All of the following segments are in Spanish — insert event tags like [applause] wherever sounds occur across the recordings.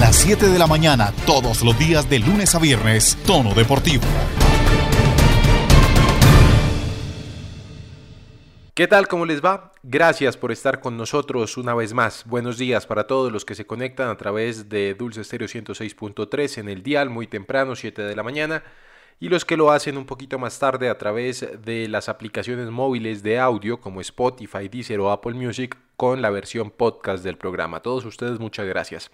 las 7 de la mañana, todos los días de lunes a viernes, Tono Deportivo. ¿Qué tal? ¿Cómo les va? Gracias por estar con nosotros una vez más. Buenos días para todos los que se conectan a través de Dulce Estéreo 106.3 en el dial muy temprano, 7 de la mañana, y los que lo hacen un poquito más tarde a través de las aplicaciones móviles de audio como Spotify, Deezer o Apple Music con la versión podcast del programa. A todos ustedes muchas gracias.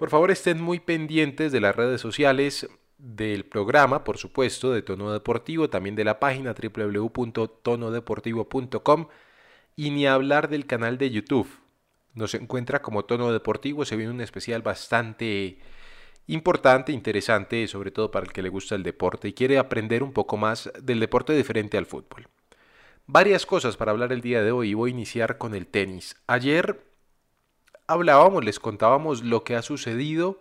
Por favor estén muy pendientes de las redes sociales del programa, por supuesto, de Tono Deportivo, también de la página www.tonodeportivo.com y ni hablar del canal de YouTube. Nos encuentra como Tono Deportivo, se viene un especial bastante importante, interesante, sobre todo para el que le gusta el deporte y quiere aprender un poco más del deporte diferente al fútbol. Varias cosas para hablar el día de hoy voy a iniciar con el tenis. Ayer hablábamos, les contábamos lo que ha sucedido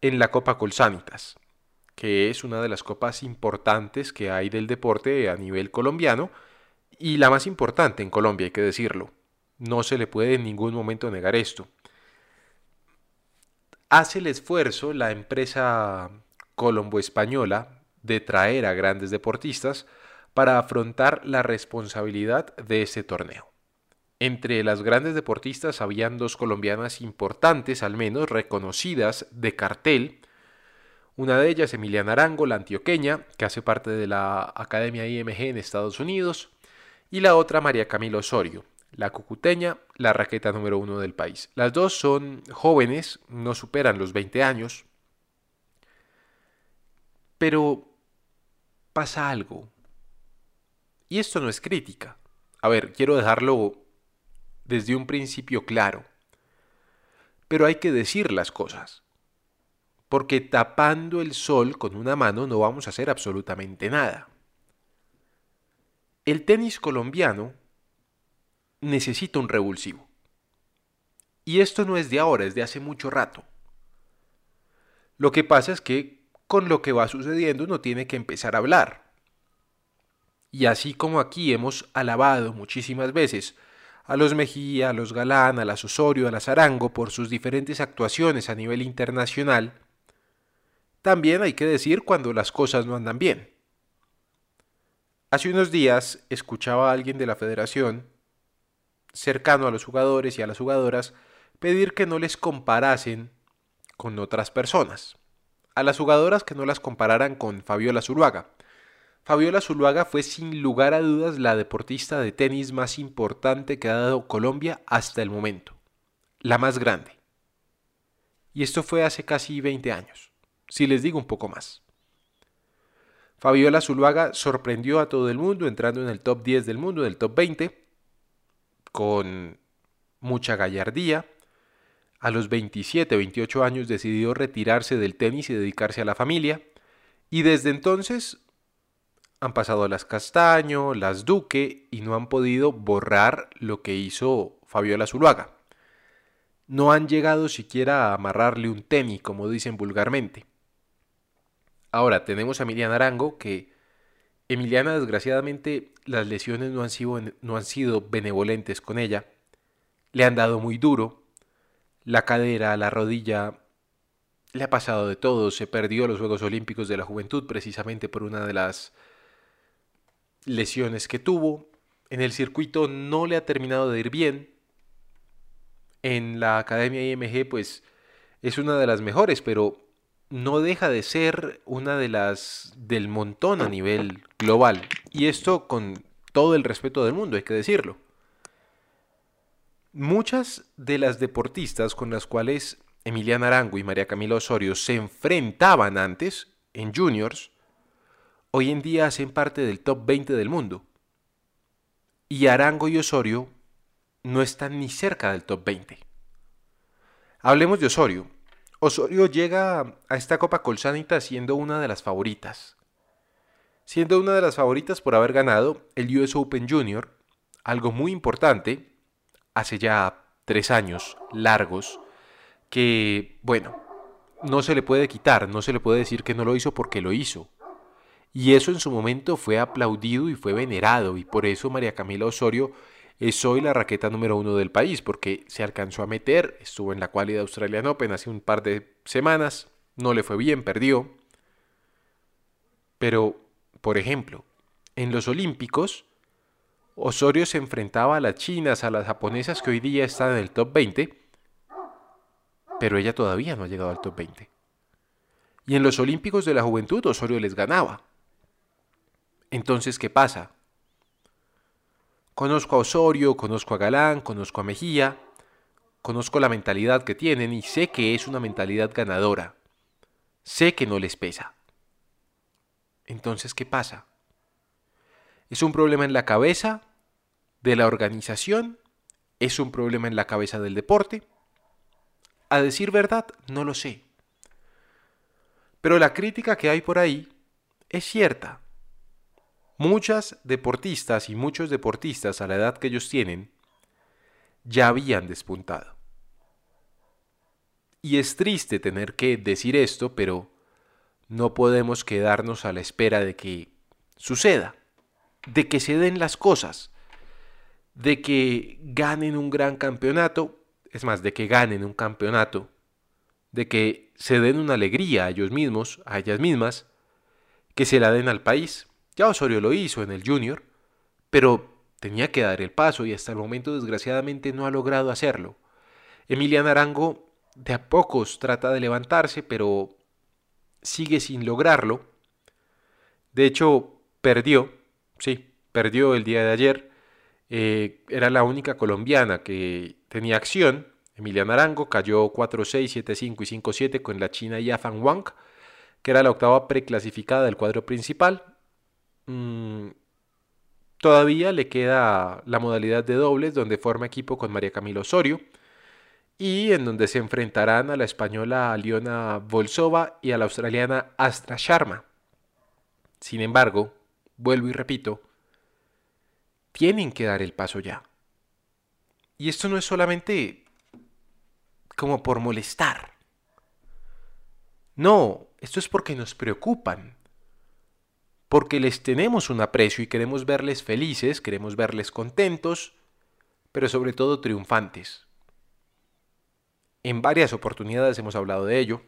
en la Copa Colsanitas que es una de las copas importantes que hay del deporte a nivel colombiano y la más importante en Colombia, hay que decirlo. No se le puede en ningún momento negar esto. Hace el esfuerzo la empresa colombo-española de traer a grandes deportistas para afrontar la responsabilidad de este torneo. Entre las grandes deportistas habían dos colombianas importantes, al menos reconocidas de cartel, una de ellas, Emiliana Arango, la antioqueña, que hace parte de la Academia IMG en Estados Unidos, y la otra, María Camila Osorio, la cucuteña, la raqueta número uno del país. Las dos son jóvenes, no superan los 20 años, pero pasa algo. Y esto no es crítica. A ver, quiero dejarlo desde un principio claro. Pero hay que decir las cosas porque tapando el sol con una mano no vamos a hacer absolutamente nada. El tenis colombiano necesita un revulsivo. Y esto no es de ahora, es de hace mucho rato. Lo que pasa es que con lo que va sucediendo uno tiene que empezar a hablar. Y así como aquí hemos alabado muchísimas veces a los Mejía, a los Galán, a las Osorio, a las Arango por sus diferentes actuaciones a nivel internacional, también hay que decir cuando las cosas no andan bien. Hace unos días escuchaba a alguien de la federación, cercano a los jugadores y a las jugadoras, pedir que no les comparasen con otras personas. A las jugadoras que no las compararan con Fabiola Zuluaga. Fabiola Zuluaga fue sin lugar a dudas la deportista de tenis más importante que ha dado Colombia hasta el momento. La más grande. Y esto fue hace casi 20 años si les digo un poco más. Fabiola Zuluaga sorprendió a todo el mundo entrando en el top 10 del mundo, en el top 20, con mucha gallardía. A los 27, 28 años decidió retirarse del tenis y dedicarse a la familia. Y desde entonces han pasado las Castaño, las Duque y no han podido borrar lo que hizo Fabiola Zuluaga. No han llegado siquiera a amarrarle un tenis, como dicen vulgarmente. Ahora tenemos a Emiliana Arango, que Emiliana desgraciadamente las lesiones no han, sido, no han sido benevolentes con ella. Le han dado muy duro. La cadera, la rodilla, le ha pasado de todo. Se perdió los Juegos Olímpicos de la Juventud precisamente por una de las lesiones que tuvo. En el circuito no le ha terminado de ir bien. En la Academia IMG pues es una de las mejores, pero no deja de ser una de las del montón a nivel global. Y esto con todo el respeto del mundo, hay que decirlo. Muchas de las deportistas con las cuales Emiliana Arango y María Camila Osorio se enfrentaban antes en juniors, hoy en día hacen parte del top 20 del mundo. Y Arango y Osorio no están ni cerca del top 20. Hablemos de Osorio. Osorio llega a esta Copa Colsanita siendo una de las favoritas. Siendo una de las favoritas por haber ganado el US Open Junior, algo muy importante, hace ya tres años largos, que, bueno, no se le puede quitar, no se le puede decir que no lo hizo porque lo hizo. Y eso en su momento fue aplaudido y fue venerado, y por eso María Camila Osorio es hoy la raqueta número uno del país porque se alcanzó a meter, estuvo en la cualidad Australian Open hace un par de semanas, no le fue bien, perdió. Pero, por ejemplo, en los Olímpicos, Osorio se enfrentaba a las chinas, a las japonesas que hoy día están en el top 20, pero ella todavía no ha llegado al top 20. Y en los Olímpicos de la Juventud Osorio les ganaba. Entonces, ¿qué pasa? Conozco a Osorio, conozco a Galán, conozco a Mejía, conozco la mentalidad que tienen y sé que es una mentalidad ganadora. Sé que no les pesa. Entonces, ¿qué pasa? ¿Es un problema en la cabeza de la organización? ¿Es un problema en la cabeza del deporte? A decir verdad, no lo sé. Pero la crítica que hay por ahí es cierta. Muchas deportistas y muchos deportistas a la edad que ellos tienen ya habían despuntado. Y es triste tener que decir esto, pero no podemos quedarnos a la espera de que suceda, de que se den las cosas, de que ganen un gran campeonato, es más, de que ganen un campeonato, de que se den una alegría a ellos mismos, a ellas mismas, que se la den al país. Ya Osorio lo hizo en el Junior, pero tenía que dar el paso y hasta el momento desgraciadamente no ha logrado hacerlo. Emiliano Arango de a pocos trata de levantarse, pero sigue sin lograrlo. De hecho, perdió, sí, perdió el día de ayer. Eh, era la única colombiana que tenía acción. Emiliano Arango cayó 4-6, 7-5 y 5-7 con la china Yafan Wang, que era la octava preclasificada del cuadro principal. Mm, Todavía le queda la modalidad de dobles donde forma equipo con María Camilo Osorio y en donde se enfrentarán a la española Aliona Volsova y a la australiana Astra Sharma. Sin embargo, vuelvo y repito, tienen que dar el paso ya. Y esto no es solamente como por molestar. No, esto es porque nos preocupan porque les tenemos un aprecio y queremos verles felices, queremos verles contentos, pero sobre todo triunfantes. En varias oportunidades hemos hablado de ello.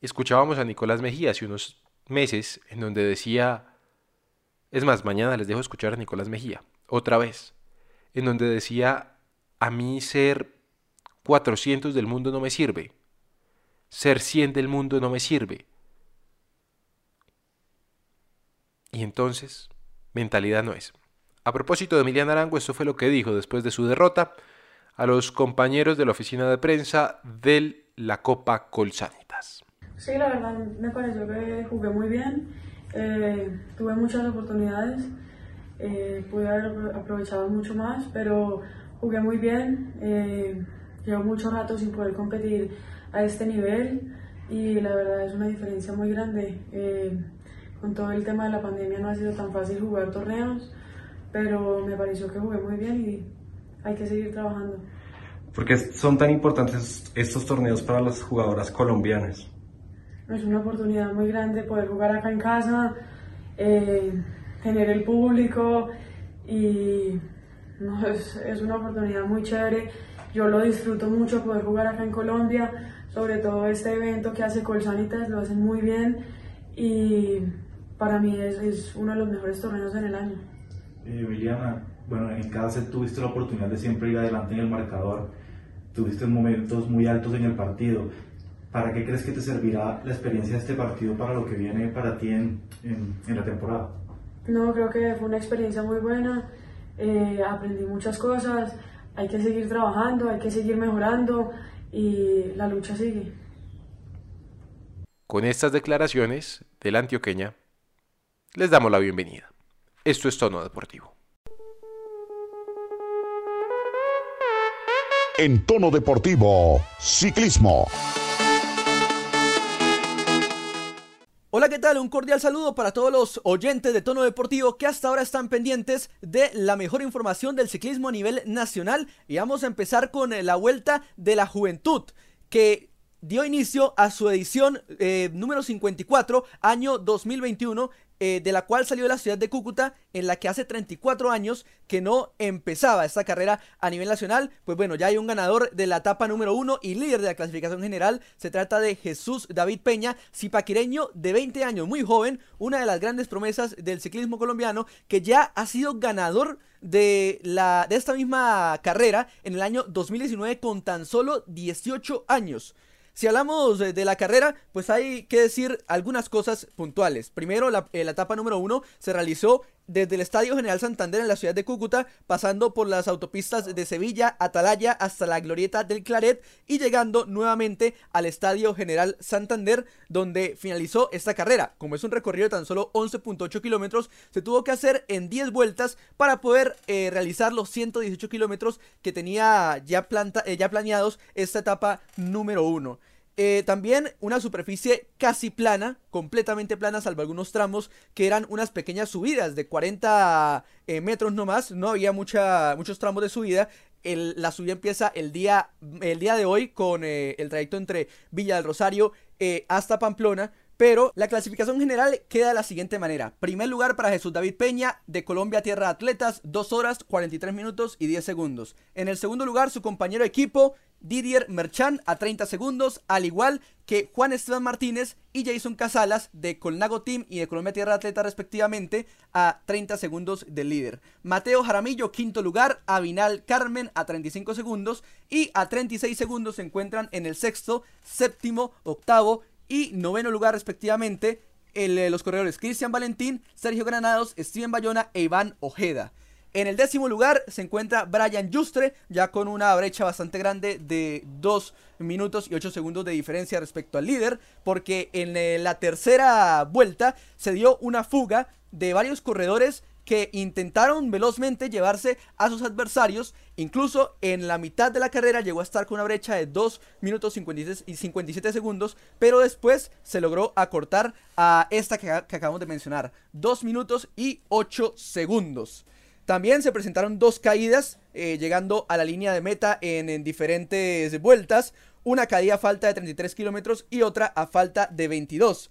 Escuchábamos a Nicolás Mejía hace unos meses en donde decía, es más, mañana les dejo escuchar a Nicolás Mejía, otra vez, en donde decía, a mí ser 400 del mundo no me sirve, ser 100 del mundo no me sirve, Y entonces, mentalidad no es. A propósito de Emiliano Arango, esto fue lo que dijo después de su derrota a los compañeros de la oficina de prensa de la Copa Colsanitas. Sí, la verdad me pareció que jugué muy bien, eh, tuve muchas oportunidades, eh, pude haber aprovechado mucho más, pero jugué muy bien, eh, llevo mucho rato sin poder competir a este nivel y la verdad es una diferencia muy grande con todo el tema de la pandemia no ha sido tan fácil jugar torneos, pero me pareció que jugué muy bien y hay que seguir trabajando. ¿Por qué son tan importantes estos torneos para las jugadoras colombianas? Es una oportunidad muy grande poder jugar acá en casa, eh, tener el público y es, es, una oportunidad muy chévere. Yo lo disfruto mucho poder jugar acá en Colombia, sobre todo este evento que hace Colsanitas, lo hacen muy bien y para mí es, es, uno de los mejores torneos en el año. Eh, Emiliana, bueno, en cada set tuviste la oportunidad de siempre ir adelante en el marcador, tuviste momentos muy altos en el partido. ¿Para qué crees que te servirá la experiencia de este partido para lo que viene para ti en, en, la temporada? No, creo que fue una experiencia muy buena, eh, aprendí muchas cosas, hay que seguir trabajando, hay que seguir mejorando y la lucha sigue. Con estas declaraciones de la antioqueña, les damos la bienvenida. Esto es Tono Deportivo. En Tono Deportivo, Ciclismo. Hola, ¿qué tal? Un cordial saludo para todos los oyentes de Tono Deportivo que hasta ahora están pendientes de la mejor información del ciclismo a nivel nacional. Y vamos a empezar con eh, la vuelta de la juventud, que dio inicio a su edición eh, número 54, año 2021, eh, de la cual salió de la ciudad de Cúcuta, en la que hace 34 años que no empezaba esta carrera a nivel nacional. Pues bueno, ya hay un ganador de la etapa número uno y líder de la clasificación general. Se trata de Jesús David Peña, zipaquireño de 20 años, muy joven, una de las grandes promesas del ciclismo colombiano, que ya ha sido ganador de, la, de esta misma carrera en el año 2019 con tan solo 18 años. Si hablamos de, la carrera, pues hay que decir algunas cosas puntuales. Primero, la, eh, etapa número uno se realizó desde el Estadio General Santander en la ciudad de Cúcuta, pasando por las autopistas de Sevilla, Atalaya, hasta la glorieta del Claret y llegando nuevamente al Estadio General Santander, donde finalizó esta carrera. Como es un recorrido de tan solo 11.8 kilómetros, se tuvo que hacer en 10 vueltas para poder eh, realizar los 118 kilómetros que tenía ya, planta, eh, ya planeados esta etapa número 1. Eh, también una superficie casi plana, completamente plana, salvo algunos tramos que eran unas pequeñas subidas de 40 eh, metros nomás. No había mucha, muchos tramos de subida. la subida empieza el día, el día de hoy con eh, el trayecto entre Villa del Rosario hasta Pamplona. Pero la clasificación general queda de la siguiente manera. Primer lugar para Jesús David Peña de Colombia Tierra Atletas, 2 horas 43 minutos y 10 segundos. En el segundo lugar su compañero equipo Didier Merchan a 30 segundos, al igual que Juan Esteban Martínez y Jason Casalas de Colnago Team y de Colombia Tierra Atleta respectivamente a 30 segundos del líder. Mateo Jaramillo quinto lugar, Avinal Carmen a 35 segundos y a 36 segundos se encuentran en el sexto, séptimo, octavo y noveno lugar respectivamente eh, los corredores Cristian Valentín, Sergio Granados, Steven Bayona e Iván Ojeda. En el décimo lugar se encuentra Brian Justre, ya con una brecha bastante grande de 2 minutos y 8 segundos de diferencia respecto al líder, porque en eh, la tercera vuelta se dio una fuga de varios corredores que intentaron velozmente llevarse a sus adversarios. Incluso en la mitad de la carrera llegó a estar con una brecha de 2 minutos y 57 segundos, pero después se logró acortar a esta que, que acabamos de mencionar, 2 minutos y 8 segundos. También se presentaron dos caídas eh, llegando a la línea de meta en, diferentes vueltas. Una caída a falta de 33 kilómetros y otra a falta de 22.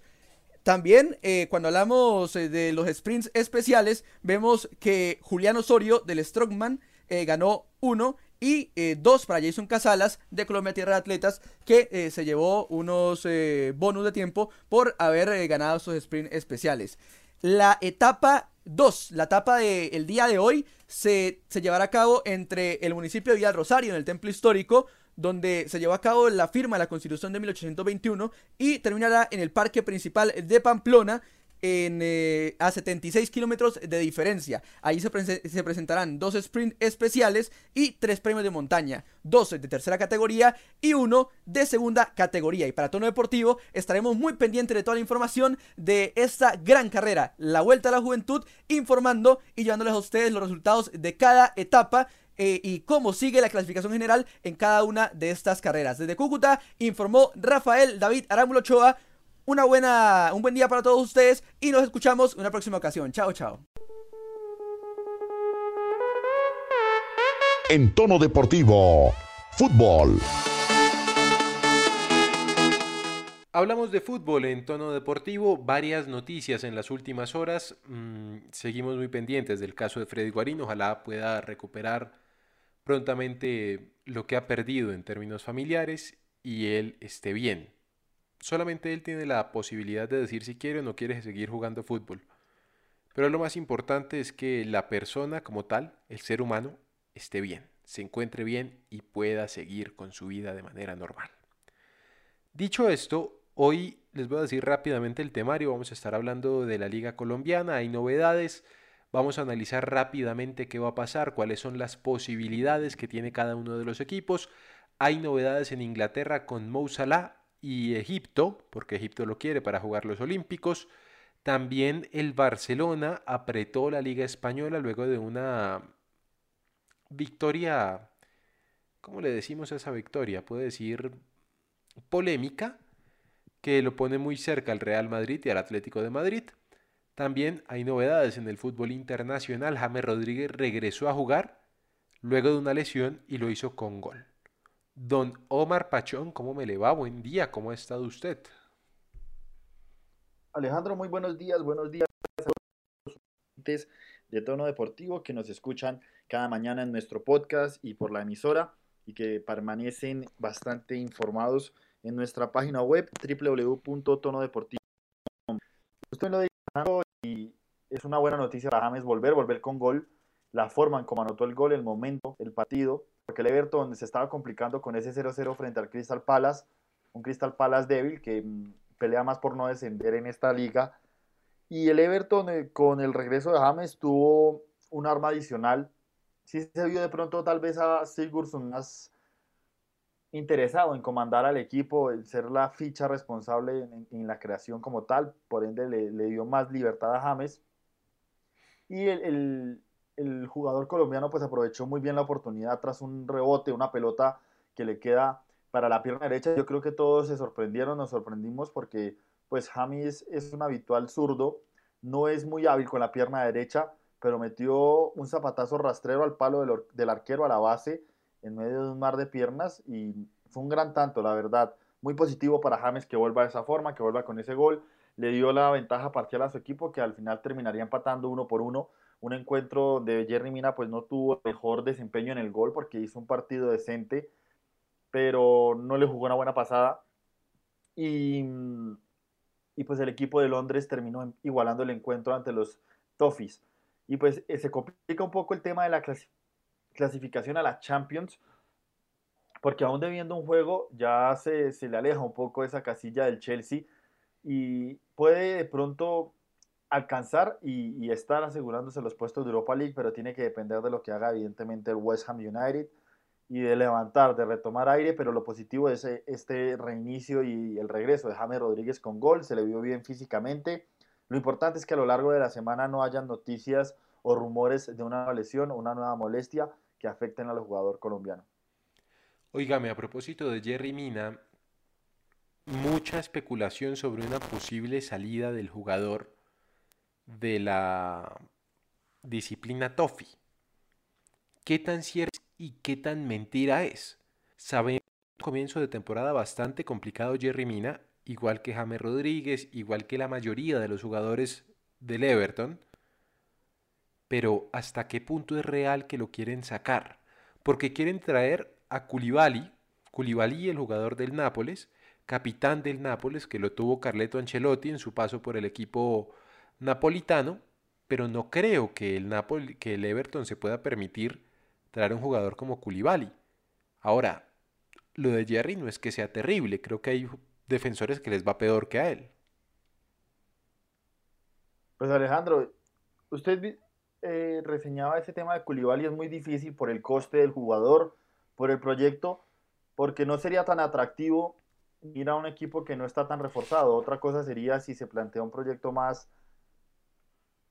También eh, cuando hablamos eh, de los sprints especiales, vemos que Julián Osorio del Strongman ganó uno y dos para Jason Casalas de Colombia Tierra de Atletas que se llevó unos bonus de tiempo por haber ganado esos sprints especiales. La etapa 2, la etapa del día de hoy se, se, llevará a cabo entre el municipio de Villa Rosario, en el templo histórico, donde se llevó a cabo la firma de la Constitución de 1821, y terminará en el parque principal de Pamplona, en, eh, a 76 kilómetros de diferencia. Ahí se, se, presentarán dos sprints especiales y tres premios de montaña, dos de tercera categoría y uno de segunda categoría. Y para tono deportivo estaremos muy pendientes de toda la información de esta gran carrera, la Vuelta a la Juventud, informando y llevándoles a ustedes los resultados de cada etapa. Eh, y cómo sigue la clasificación general en cada una de estas carreras. Desde Cúcuta informó Rafael David Arámbulo Ochoa una buena, un buen día para todos ustedes y nos escuchamos en una próxima ocasión. Chao, chao. En tono deportivo, fútbol. Hablamos de fútbol en tono deportivo, varias noticias en las últimas horas. Mm, seguimos muy pendientes del caso de Freddy Guarín. Ojalá pueda recuperar prontamente lo que ha perdido en términos familiares y él esté bien. Solamente él tiene la posibilidad de decir si quiere o no quiere seguir jugando fútbol. Pero lo más importante es que la persona como tal, el ser humano, esté bien, se encuentre bien y pueda seguir con su vida de manera normal. Dicho esto, hoy les voy a decir rápidamente el temario. Vamos a estar hablando de la Liga Colombiana, hay novedades. Vamos a analizar rápidamente qué va a pasar, cuáles son las posibilidades que tiene cada uno de los equipos. Hay novedades en Inglaterra con Mo Salah y Egipto, porque Egipto lo quiere para jugar los Olímpicos. También el Barcelona apretó la Liga Española luego de una victoria, ¿cómo le decimos esa victoria? Puede decir polémica, que lo pone muy cerca al Real Madrid y al Atlético de Madrid. También hay novedades en el fútbol internacional. James Rodríguez regresó a jugar luego de una lesión y lo hizo con gol. Don Omar Pachón, ¿cómo me le va? Buen día, ¿cómo ha estado usted? Alejandro, muy buenos días, buenos días a oyentes de Tono Deportivo que nos escuchan cada mañana en nuestro podcast y por la emisora y que permanecen bastante informados en nuestra página web www.tonodeportivo.com. Usted lo dijo y es una buena noticia para James volver, volver con gol, la forma en cómo anotó el gol, el momento, el partido, porque el Everton se estaba complicando con ese 0-0 frente al Crystal Palace, un Crystal Palace débil que mm, pelea más por no descender en esta liga. Y el Everton eh, con el regreso de James tuvo un arma adicional. Sí se vio de pronto tal vez a Sigurdsson más interesado en comandar al equipo, el ser la ficha responsable en, la creación como tal, por ende le, dio más libertad a James. Y el, jugador colombiano pues aprovechó muy bien la oportunidad tras un rebote, una pelota que le queda para la pierna derecha. Yo creo que todos se sorprendieron, nos sorprendimos porque pues James es un habitual zurdo, no es muy hábil con la pierna derecha, pero metió un zapatazo rastrero al palo del, del arquero a la base en medio de un mar de piernas y fue un gran tanto, la verdad. Muy positivo para James que vuelva de esa forma, que vuelva con ese gol. Le dio la ventaja parcial a su equipo que al final terminaría empatando uno por uno. Un encuentro de Jerry Mina pues no tuvo mejor desempeño en el gol porque hizo un partido decente, pero no le jugó una buena pasada. Y, y pues el equipo de Londres terminó igualando el encuentro ante los Toffees. Y pues eh, se complica un poco el tema de la clasificación a la Champions, porque aún debiendo un juego ya se, se le aleja un poco esa casilla del Chelsea y puede de pronto alcanzar y, estar asegurándose los puestos de Europa League, pero tiene que depender de lo que haga evidentemente el West Ham United y de levantar, de retomar aire, pero lo positivo es eh, este reinicio y el regreso de James Rodríguez con gol, se le vio bien físicamente. Lo importante es que a lo largo de la semana no hayan noticias o rumores de una lesión o una nueva molestia, que afecten al jugador colombiano. Óigame, a propósito de Jerry Mina, mucha especulación sobre una posible salida del jugador de la disciplina TOFI. ¿Qué tan cierto y qué tan mentira es? Sabemos comienzo de temporada bastante complicado Jerry Mina, igual que James Rodríguez, igual que la mayoría de los jugadores del Everton, pero ¿hasta qué punto es real que lo quieren sacar? Porque quieren traer a Culibali, Culibali el jugador del Nápoles, capitán del Nápoles, que lo tuvo Carleto Ancelotti en su paso por el equipo napolitano, pero no creo que el, Napoli, que el Everton se pueda permitir traer un jugador como Culibali. Ahora, lo de Jerry no es que sea terrible, creo que hay defensores que les va peor que a él. Pues Alejandro, usted eh, reseñaba ese tema de Koulibaly es muy difícil por el coste del jugador, por el proyecto, porque no sería tan atractivo ir a un equipo que no está tan reforzado. Otra cosa sería si se plantea un proyecto más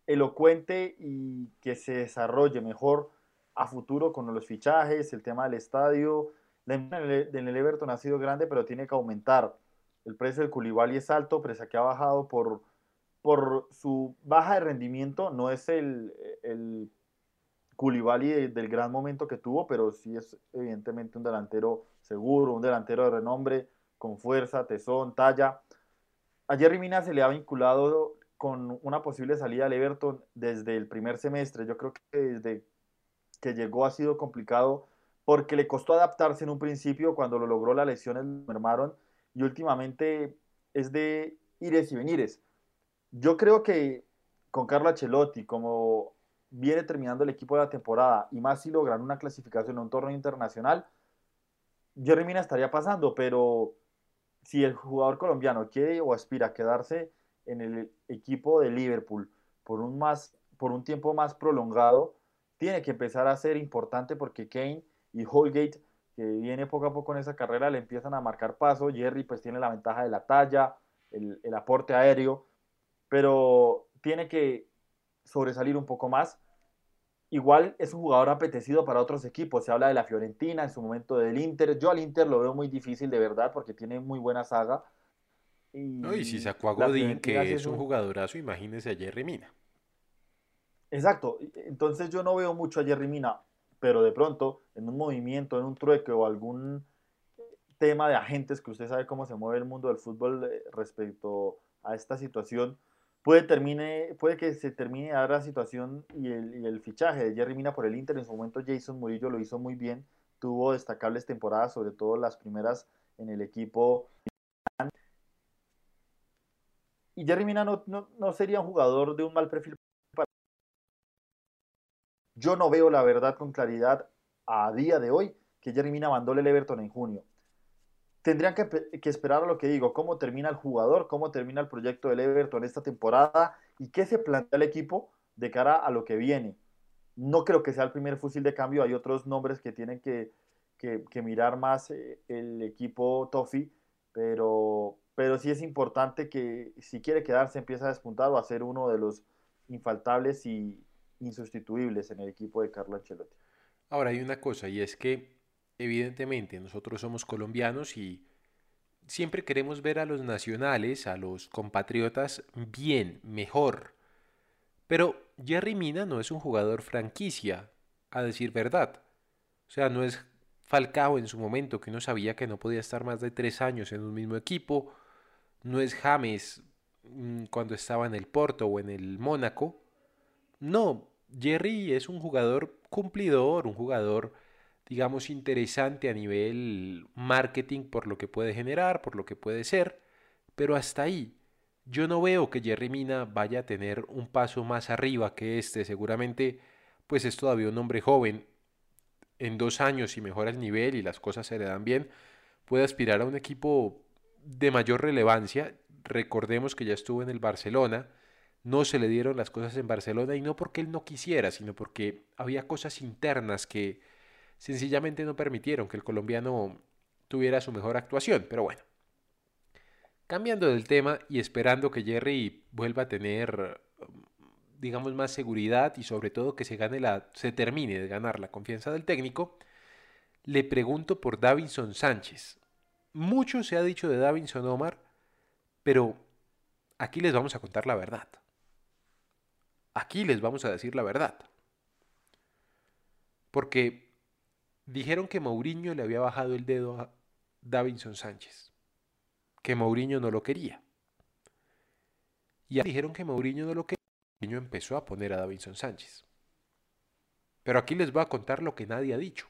elocuente y que se desarrolle mejor a futuro con los fichajes, el tema del estadio. La del Everton ha sido grande, pero tiene que aumentar. El precio del Koulibaly es alto, pero que ha bajado por por su baja de rendimiento, no es el, el del gran momento que tuvo, pero sí es evidentemente un delantero seguro, un delantero de renombre, con fuerza, tesón, talla. A Jerry Mina se le ha vinculado con una posible salida al Everton desde el primer semestre. Yo creo que desde que llegó ha sido complicado porque le costó adaptarse en un principio, cuando lo logró las lesiones lo mermaron y últimamente es de ires y venires yo creo que con Carlo Ancelotti, como viene terminando el equipo de la temporada, y más si logran una clasificación en un torneo internacional, Jerry estaría pasando, pero si el jugador colombiano quiere o aspira a quedarse en el equipo de Liverpool por un, más, por un tiempo más prolongado, tiene que empezar a ser importante porque Kane y Holgate, que viene poco a poco en esa carrera, le empiezan a marcar paso. Jerry pues tiene la ventaja de la talla, el, el aporte aéreo, pero tiene que sobresalir un poco más. Igual es un jugador apetecido para otros equipos. Se habla de la Fiorentina, en su momento del Inter. Yo al Inter lo veo muy difícil de verdad porque tiene muy buena saga. Y, no, y si sacó a Godín, que es un jugadorazo, imagínese a Jerry Mina. Exacto. Entonces yo no veo mucho a Jerry Mina, pero de pronto en un movimiento, en un trueque o algún tema de agentes, que usted sabe cómo se mueve el mundo del fútbol eh, respecto a esta situación, puede, termine, puede que se termine de dar la situación y el, y el fichaje de Jerry Mina por el Inter. En su momento Jason Murillo lo hizo muy bien, tuvo destacables temporadas, sobre todo las primeras en el equipo. Y Jerry Mina no, no, no sería un jugador de un mal perfil. Yo no veo la verdad con claridad a día de hoy que Jerry Mina abandone el Everton en junio. Tendrían que, que, esperar a lo que digo, cómo termina el jugador, cómo termina el proyecto del Everton esta temporada y qué se plantea el equipo de cara a lo que viene. No creo que sea el primer fusil de cambio, hay otros nombres que tienen que, que, que mirar más eh, el equipo Toffee, pero, pero sí es importante que si quiere quedarse empieza a despuntar o a ser uno de los infaltables y insustituibles en el equipo de Carlo Ancelotti. Ahora hay una cosa y es que evidentemente nosotros somos colombianos y siempre queremos ver a los nacionales, a los compatriotas bien, mejor. Pero Jerry Mina no es un jugador franquicia, a decir verdad. O sea, no es Falcao en su momento, que uno sabía que no podía estar más de tres años en un mismo equipo. No es James mm, cuando estaba en el Porto o en el Mónaco. No, Jerry es un jugador cumplidor, un jugador, digamos, interesante a nivel marketing por lo que puede generar, por lo que puede ser, pero hasta ahí. Yo no veo que Jerry Mina vaya a tener un paso más arriba que este. Seguramente, pues es todavía un hombre joven. En dos años, si mejora el nivel y las cosas se le dan bien, puede aspirar a un equipo de mayor relevancia. Recordemos que ya estuvo en el Barcelona no se le dieron las cosas en Barcelona y no porque él no quisiera, sino porque había cosas internas que sencillamente no permitieron que el colombiano tuviera su mejor actuación. Pero bueno, cambiando del tema y esperando que Jerry vuelva a tener, digamos, más seguridad y sobre todo que se gane la, se termine de ganar la confianza del técnico, le pregunto por Davinson Sánchez. Mucho se ha dicho de Davinson Omar, pero aquí les vamos a contar la verdad. Aquí les vamos a decir la verdad. Porque dijeron que Mourinho le había bajado el dedo a Davinson Sánchez. Que Mourinho no lo quería. Y dijeron que Mourinho no lo quería. Mourinho empezó a poner a Davinson Sánchez. Pero aquí les voy a contar lo que nadie ha dicho.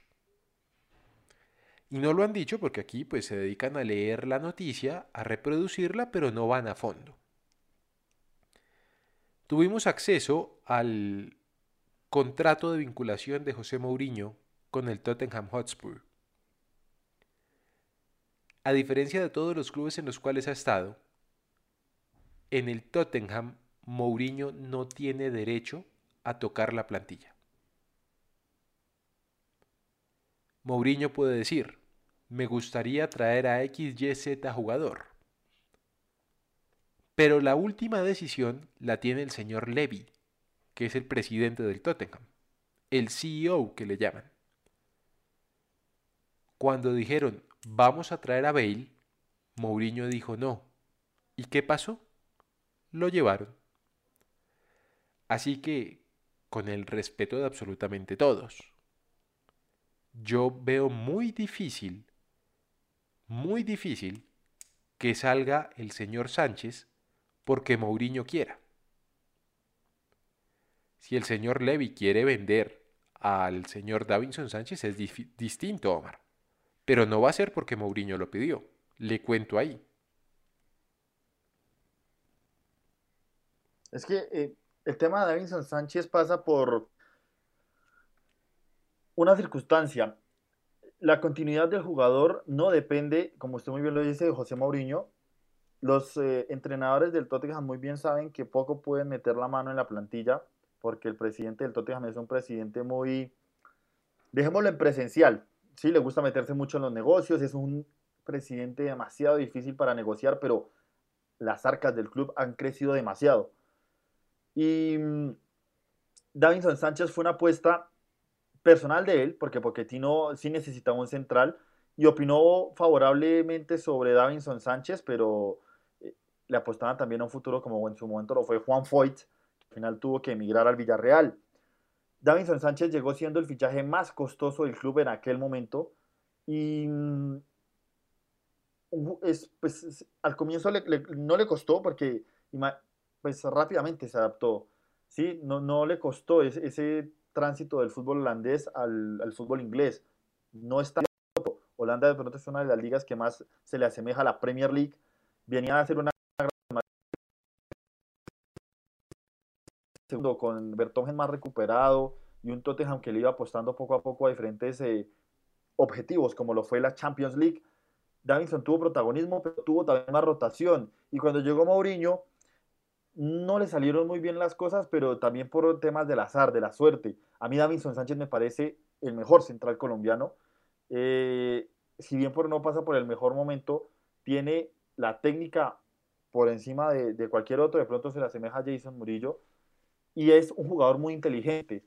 Y no lo han dicho porque aquí pues se dedican a leer la noticia, a reproducirla, pero no van a fondo tuvimos acceso al contrato de vinculación de José Mourinho con el Tottenham Hotspur. A diferencia de todos los clubes en los cuales ha estado, en el Tottenham Mourinho no tiene derecho a tocar la plantilla. Mourinho puede decir, me gustaría traer a XYZ jugador. Pero la última decisión la tiene el señor Levy, que es el presidente del Tottenham, el CEO que le llaman. Cuando dijeron, vamos a traer a Bale, Mourinho dijo no. ¿Y qué pasó? Lo llevaron. Así que, con el respeto de absolutamente todos, yo veo muy difícil, muy difícil que salga el señor Sánchez porque Mourinho quiera. Si el señor Levy quiere vender al señor Davinson Sánchez es distinto, Omar. Pero no va a ser porque Mourinho lo pidió. Le cuento ahí. Es que eh, el tema de Davinson Sánchez pasa por una circunstancia. La continuidad del jugador no depende, como usted muy bien lo dice, de José Mourinho, los eh, entrenadores del Tottenham muy bien saben que poco pueden meter la mano en la plantilla porque el presidente del Tottenham es un presidente muy, dejémoslo en presencial, sí, le gusta meterse mucho en los negocios, es un presidente demasiado difícil para negociar, pero las arcas del club han crecido demasiado. Y mm, Davinson Sánchez fue una apuesta personal de él, porque Pochettino sí necesitaba un central, y opinó favorablemente sobre Davinson Sánchez, pero le apostaban también a un futuro como en su momento lo fue Juan Foyt, que al final tuvo que emigrar al Villarreal. Davinson Sánchez llegó siendo el fichaje más costoso del club en aquel momento y mm, es, pues, al comienzo no le costó porque pues rápidamente se adaptó, ¿sí? No, no le costó ese, ese tránsito del fútbol holandés al, fútbol inglés. No está Holanda de pronto es una de las ligas que más se le asemeja a la Premier League. Venía a hacer una segundo con Bertongen más recuperado y un Tottenham que le iba apostando poco a poco a diferentes eh, objetivos, como lo fue la Champions League. Davinson tuvo protagonismo, pero tuvo también más rotación. Y cuando llegó Mourinho, no le salieron muy bien las cosas, pero también por temas del azar, de la suerte. A mí Davinson Sánchez me parece el mejor central colombiano. Eh, si bien por no pasa por el mejor momento, tiene la técnica por encima de, de, cualquier otro, de pronto se le asemeja a Jason Murillo, y es un jugador muy inteligente,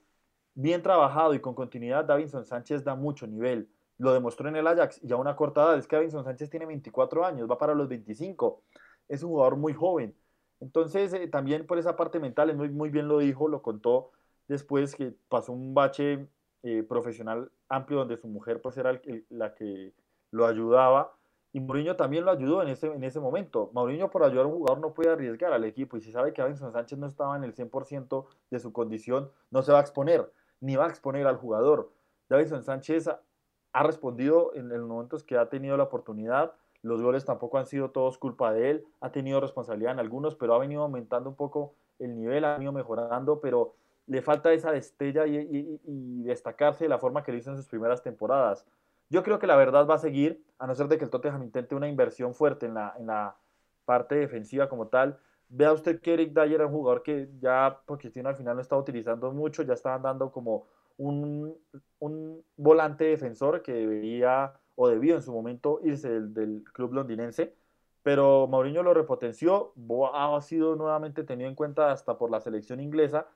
bien trabajado y con continuidad, Davinson Sánchez da mucho nivel, lo demostró en el Ajax, ya una corta es que Davinson Sánchez tiene 24 años, va para los 25, es un jugador muy joven, entonces eh, también por esa parte mental, muy, muy bien lo dijo, lo contó después que pasó un bache eh, profesional amplio donde su mujer pues era el, la que lo ayudaba y Mourinho también lo ayudó en ese, en ese momento. Mourinho por ayudar a un jugador no puede arriesgar al equipo y si sabe que Davinson Sánchez no estaba en el 100% de su condición, no se va a exponer, ni va a exponer al jugador. Davinson Sánchez ha, respondido en los momentos que ha tenido la oportunidad, los goles tampoco han sido todos culpa de él, ha tenido responsabilidad en algunos, pero ha venido aumentando un poco el nivel, ha venido mejorando, pero le falta esa destella y, destacarse de la forma que lo hizo en sus primeras temporadas. Yo creo que la verdad va a seguir, a no ser de que el Tottenham intente una inversión fuerte en la, en la parte defensiva como tal. Vea usted que Eric Dyer era un jugador que ya Pochettino al final no estaba utilizando mucho, ya estaban dando como un, un volante defensor que debería o debió en su momento irse del, club londinense, pero Mourinho lo repotenció, ha sido nuevamente tenido en cuenta hasta por la selección inglesa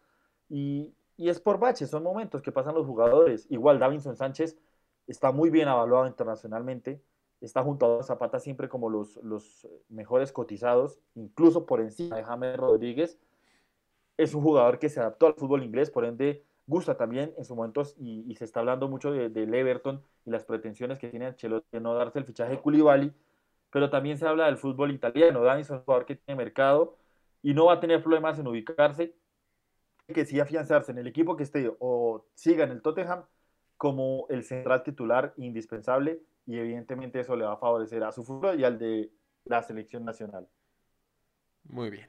y, y es por baches, son momentos que pasan los jugadores. Igual Davinson Sánchez está muy bien evaluado internacionalmente, está junto a Zapata siempre como los, los mejores cotizados, incluso por encima de James Rodríguez. Es un jugador que se adaptó al fútbol inglés, por ende gusta también en su momento y, y se está hablando mucho del de Everton y las pretensiones que tiene Ancelotti de no darse el fichaje de Koulibaly, pero también se habla del fútbol italiano. Dani es un jugador que tiene mercado y no va a tener problemas en ubicarse, que sí afianzarse en el equipo que esté o siga en el Tottenham como el central titular indispensable y evidentemente eso le va a favorecer a su futuro y al de la selección nacional. Muy bien.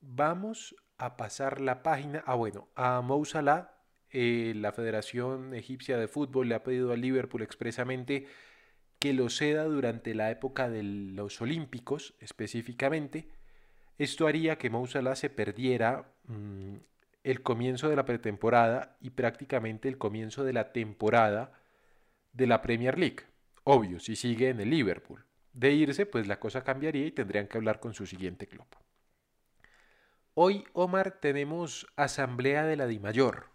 Vamos a pasar la página. Ah, bueno, a Mou Salah, eh, la Federación Egipcia de Fútbol le ha pedido al Liverpool expresamente que lo ceda durante la época de los Olímpicos, específicamente. Esto haría que Mou Salah se perdiera mmm, el comienzo de la pretemporada y prácticamente el comienzo de la temporada de la Premier League. Obvio, si sigue en el Liverpool. De irse, pues la cosa cambiaría y tendrían que hablar con su siguiente club. Hoy, Omar, tenemos asamblea de la DIMAYOR.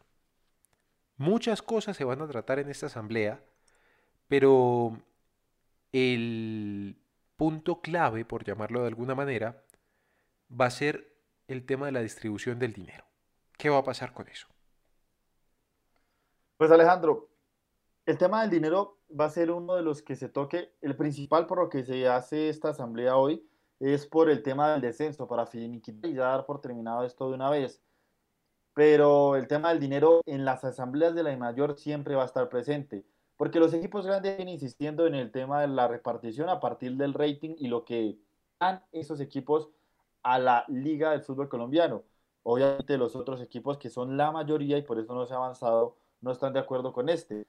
Muchas cosas se van a tratar en esta asamblea, pero el punto clave, por llamarlo de alguna manera, va a ser el tema de la distribución del dinero. ¿Qué va a pasar con eso? Pues Alejandro, el tema del dinero va a ser uno de los que se toque. El principal por lo que se hace esta asamblea hoy es por el tema del descenso, para finiquitar y dar por terminado esto de una vez. Pero el tema del dinero en las asambleas de la mayor siempre va a estar presente, porque los equipos grandes vienen insistiendo en el tema de la repartición a partir del rating y lo que dan esos equipos a la liga del fútbol colombiano. Obviamente los otros equipos que son la mayoría y por eso no se ha avanzado no están de acuerdo con este.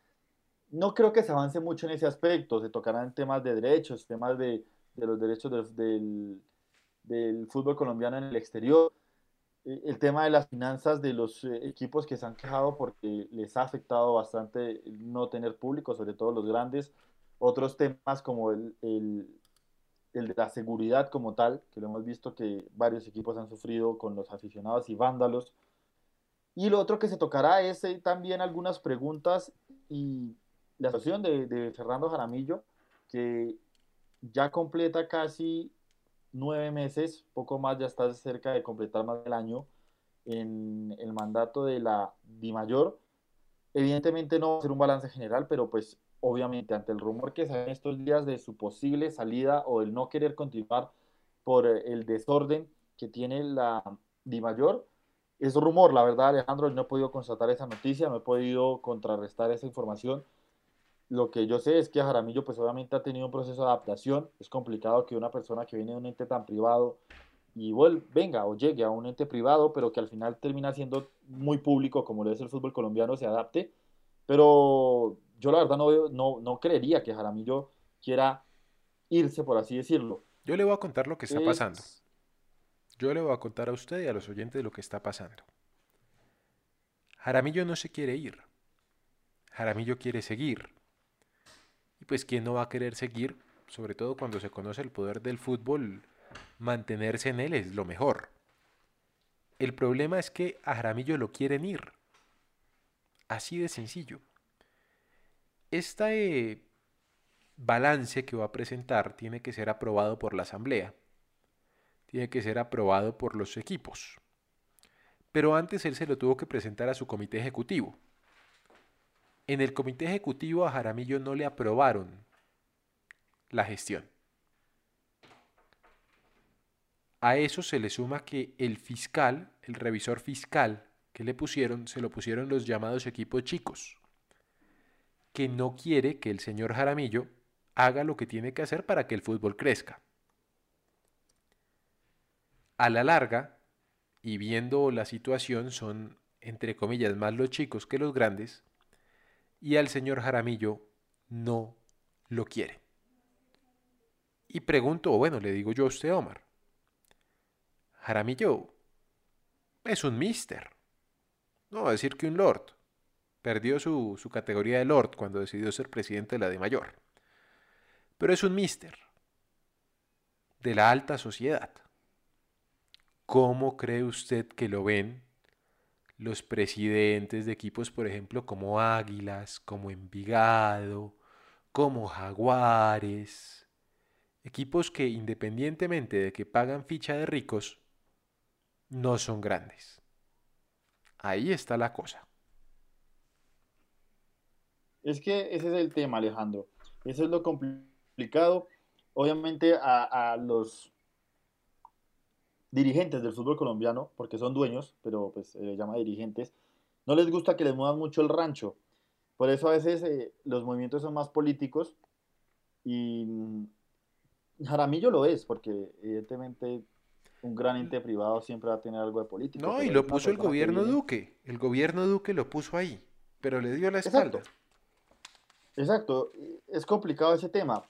No creo que se avance mucho en ese aspecto, se tocarán temas de derechos, temas de, de los derechos del, del, fútbol colombiano en el exterior, el tema de las finanzas de los equipos que se han quejado porque les ha afectado bastante no tener público, sobre todo los grandes, otros temas como el, el, el de la seguridad como tal, que lo hemos visto que varios equipos han sufrido con los aficionados y vándalos. Y lo otro que se tocará es eh, también algunas preguntas y la situación de, de, Fernando Jaramillo, que ya completa casi nueve meses, poco más, ya está cerca de completar más del año en el mandato de la DIMAYOR. Evidentemente no va a ser un balance general, pero pues obviamente ante el rumor que sale estos días de su posible salida o el no querer continuar por el desorden que tiene la Di Mayor. Es rumor, la verdad, Alejandro, no he podido constatar esa noticia, no he podido contrarrestar esa información. Lo que yo sé es que Jaramillo, pues obviamente ha tenido un proceso de adaptación. Es complicado que una persona que viene de un ente tan privado y venga o llegue a un ente privado, pero que al final termina siendo muy público, como lo es el fútbol colombiano, se adapte. Pero yo la verdad no, veo, no, no creería que Jaramillo quiera irse, por así decirlo. Yo le voy a contar lo que está pasando. Yo le voy a contar a usted y a los oyentes lo que está pasando. Jaramillo no se quiere ir. Jaramillo quiere seguir. Pues, ¿quién no va a querer seguir? Sobre todo cuando se conoce el poder del fútbol, mantenerse en él es lo mejor. El problema es que a Jaramillo lo quieren ir. Así de sencillo. Este balance que va a presentar tiene que ser aprobado por la Asamblea. Tiene que ser aprobado por los equipos. Pero antes él se lo tuvo que presentar a su comité ejecutivo. En el comité ejecutivo a Jaramillo no le aprobaron la gestión. A eso se le suma que el fiscal, el revisor fiscal que le pusieron, se lo pusieron los llamados equipos chicos, que no quiere que el señor Jaramillo haga lo que tiene que hacer para que el fútbol crezca. A la larga, y viendo la situación, son, entre comillas, más los chicos que los grandes, y al señor Jaramillo no lo quiere. Y pregunto, o bueno, le digo yo a usted, Omar, Jaramillo es un mister, no va a decir que un lord. Perdió su, su categoría de lord cuando decidió ser presidente de la de mayor. Pero es un mister de la alta sociedad. ¿Cómo cree usted que lo ven los presidentes de equipos, por ejemplo, como Águilas, como Envigado, como Jaguares, equipos que independientemente de que pagan ficha de ricos, no son grandes. Ahí está la cosa. Es que ese es el tema, Alejandro. Eso es lo complicado. Obviamente a, a los dirigentes del fútbol colombiano, porque son dueños, pero pues se llama dirigentes, no les gusta que les muevan mucho el rancho. Por eso a veces eh, los movimientos son más políticos y mm, [laughs] Jaramillo lo es, porque evidentemente un gran ente privado siempre va a tener algo de político. No, y lo puso el gobierno Duque. El gobierno Duque lo puso ahí, pero le dio la espalda. Exacto. Es complicado ese tema.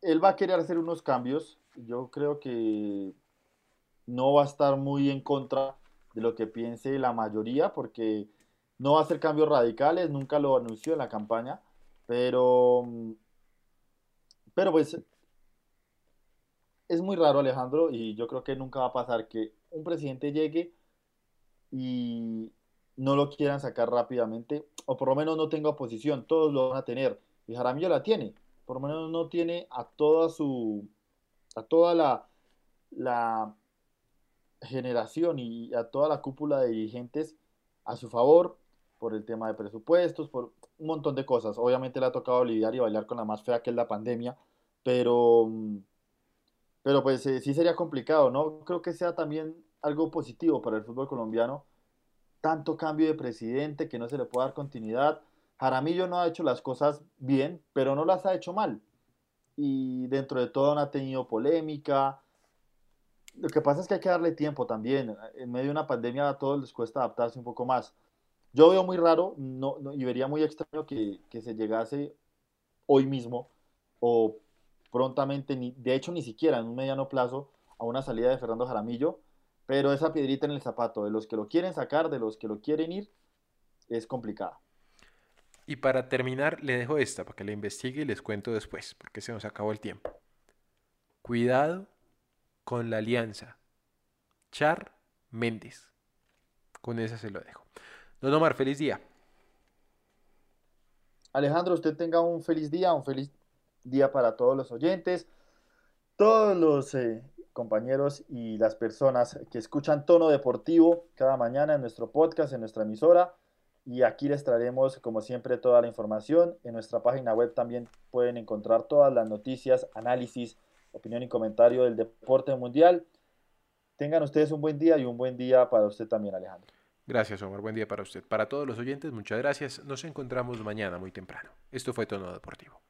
Él va a querer hacer unos cambios. Yo creo que no va a estar muy en contra de lo que piense la mayoría, porque no va a hacer cambios radicales, nunca lo anunció en la campaña, pero, pero pues es muy raro Alejandro y yo creo que nunca va a pasar que un presidente llegue y no lo quieran sacar rápidamente, o por lo menos no tenga oposición, todos lo van a tener, y Jaramillo la tiene, por lo menos no tiene a toda su, a toda la, la generación y a toda la cúpula de dirigentes a su favor por el tema de presupuestos, por un montón de cosas. Obviamente le ha tocado lidiar y bailar con la más fea que es la pandemia, pero, pero pues eh, sí sería complicado, ¿no? Creo que sea también algo positivo para el fútbol colombiano. Tanto cambio de presidente que no se le puede dar continuidad. Jaramillo no ha hecho las cosas bien, pero no las ha hecho mal. Y dentro de todo no ha tenido polémica, lo que pasa es que hay que darle tiempo también. En medio de una pandemia a todos les cuesta adaptarse un poco más. Yo veo muy raro no, y vería muy extraño que, se llegase hoy mismo o prontamente, ni, de hecho ni siquiera en un mediano plazo, a una salida de Fernando Jaramillo, pero esa piedrita en el zapato de los que lo quieren sacar, de los que lo quieren ir, es complicada. Y para terminar, le dejo esta para que la investigue y les cuento después, porque se nos acabó el tiempo. Cuidado con la alianza. Char Méndez. Con esa se lo dejo. Don Omar, feliz día. Alejandro, usted tenga un feliz día, un feliz día para todos los oyentes, todos los eh, compañeros y las personas que escuchan Tono Deportivo cada mañana en nuestro podcast, en nuestra emisora. Y aquí les traeremos, como siempre, toda la información. En nuestra página web también pueden encontrar todas las noticias, análisis, opinión y comentario del deporte mundial. Tengan ustedes un buen día y un buen día para usted también, Alejandro. Gracias, Omar. Buen día para usted. Para todos los oyentes, muchas gracias. Nos encontramos mañana muy temprano. Esto fue Tono Deportivo.